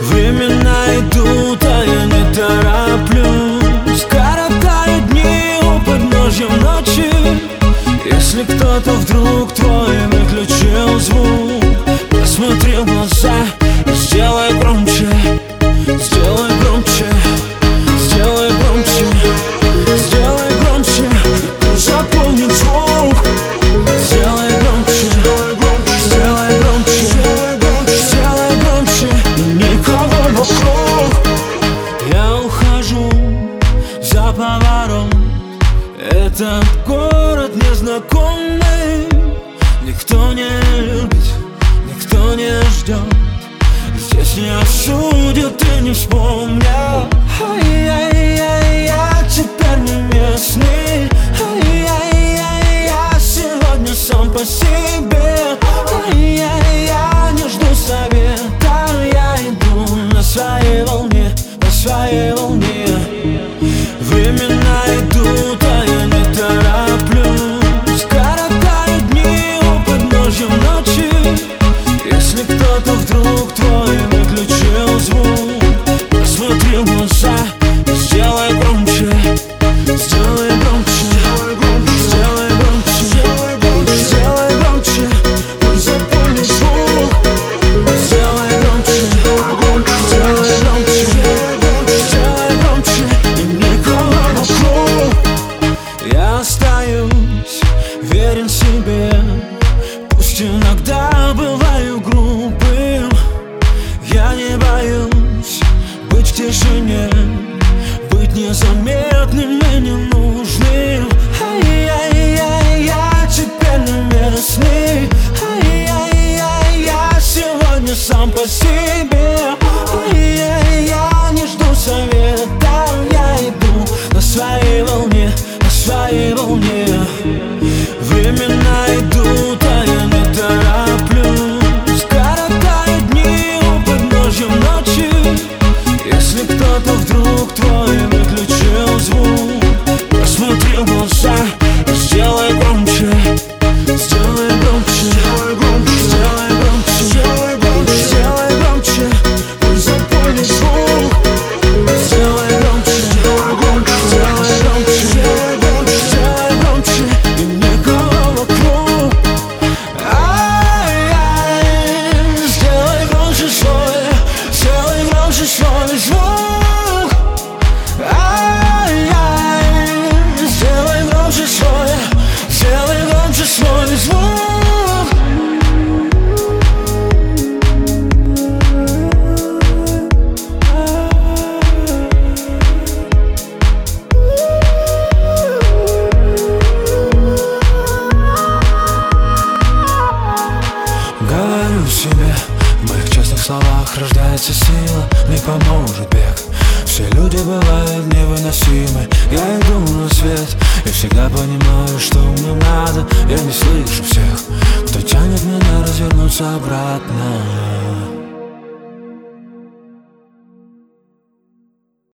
Времена идут, а я не тороплюсь. Коротают дни у подножья ночи. Если кто-то в Этот город незнакомый. Никто не любит, никто не ждет Здесь не осудят и не вспомнят. Меня. я теперь не местный. Ай-яй-яй, я сегодня сам по себе. бываю грубым Я не боюсь быть в тишине Быть незаметным. Говорю себе, в моих честных словах рождается сила Не поможет бег. Все люди бывают невыносимы Я иду на свет И всегда понимаю, что мне надо Я не слышу всех, кто тянет меня развернуться обратно.